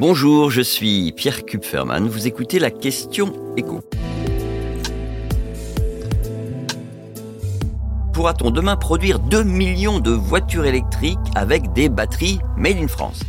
Bonjour, je suis Pierre Kupferman. Vous écoutez la question écho. Pourra-t-on demain produire 2 millions de voitures électriques avec des batteries made in France?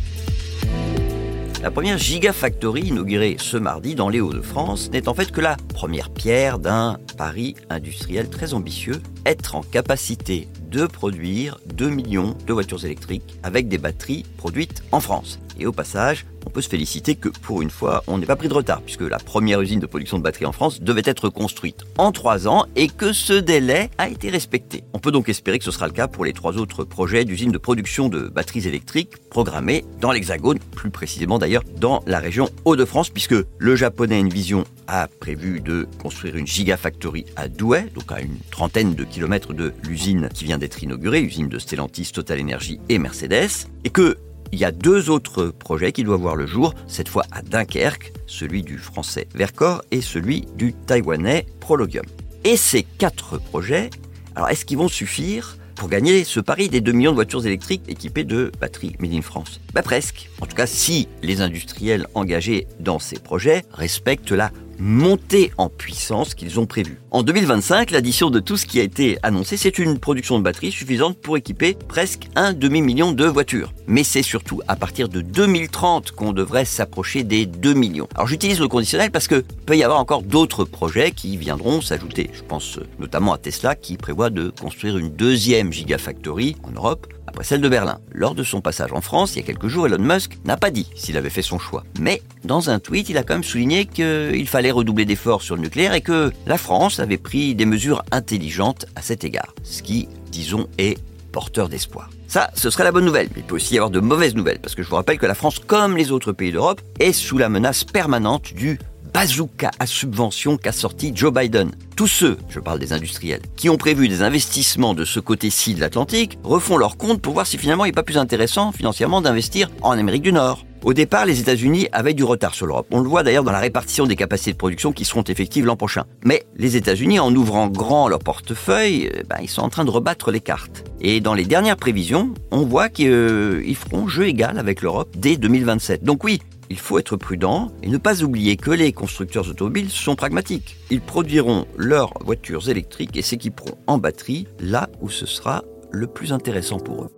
La première Gigafactory inaugurée ce mardi dans les Hauts-de-France n'est en fait que la première pierre d'un pari industriel très ambitieux, être en capacité de produire 2 millions de voitures électriques avec des batteries produites en France. Et au passage, on peut se féliciter que pour une fois, on n'ait pas pris de retard, puisque la première usine de production de batteries en France devait être construite en trois ans et que ce délai a été respecté. On peut donc espérer que ce sera le cas pour les trois autres projets d'usines de production de batteries électriques programmés dans l'Hexagone, plus précisément d'ailleurs dans la région Hauts-de-France, puisque le japonais Envision a prévu de construire une gigafactory à Douai, donc à une trentaine de kilomètres de l'usine qui vient d'être inaugurée, usine de Stellantis, Total Energy et Mercedes, et que il y a deux autres projets qui doivent voir le jour, cette fois à Dunkerque, celui du français Vercor et celui du taïwanais Prologium. Et ces quatre projets, alors est-ce qu'ils vont suffire pour gagner ce pari des 2 millions de voitures électriques équipées de batteries Made in France? Bah presque. En tout cas, si les industriels engagés dans ces projets respectent la montée en puissance qu'ils ont prévue. En 2025, l'addition de tout ce qui a été annoncé, c'est une production de batteries suffisante pour équiper presque un demi-million de voitures. Mais c'est surtout à partir de 2030 qu'on devrait s'approcher des 2 millions. Alors j'utilise le conditionnel parce que peut y avoir encore d'autres projets qui viendront s'ajouter. Je pense notamment à Tesla qui prévoit de construire une deuxième gigafactory en Europe après celle de Berlin. Lors de son passage en France, il y a quelques jours, Elon Musk n'a pas dit s'il avait fait son choix. Mais dans un tweet, il a quand même souligné qu'il fallait redoubler d'efforts sur le nucléaire et que la France avait pris des mesures intelligentes à cet égard. Ce qui, disons, est porteur d'espoir. Ça, ce serait la bonne nouvelle, mais il peut aussi y avoir de mauvaises nouvelles, parce que je vous rappelle que la France, comme les autres pays d'Europe, est sous la menace permanente du bazooka à subvention qu'a sorti Joe Biden. Tous ceux, je parle des industriels, qui ont prévu des investissements de ce côté-ci de l'Atlantique, refont leur compte pour voir si finalement il n'est pas plus intéressant financièrement d'investir en Amérique du Nord. Au départ, les États-Unis avaient du retard sur l'Europe. On le voit d'ailleurs dans la répartition des capacités de production qui seront effectives l'an prochain. Mais les États-Unis, en ouvrant grand leur portefeuille, euh, ben, ils sont en train de rebattre les cartes. Et dans les dernières prévisions, on voit qu'ils feront jeu égal avec l'Europe dès 2027. Donc oui, il faut être prudent et ne pas oublier que les constructeurs automobiles sont pragmatiques. Ils produiront leurs voitures électriques et s'équiperont en batterie là où ce sera le plus intéressant pour eux.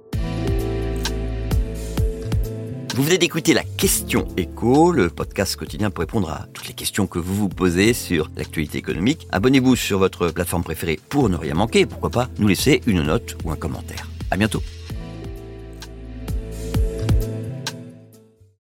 Vous venez d'écouter la question écho, le podcast quotidien pour répondre à toutes les questions que vous vous posez sur l'actualité économique. Abonnez-vous sur votre plateforme préférée pour ne rien manquer. Pourquoi pas nous laisser une note ou un commentaire. À bientôt.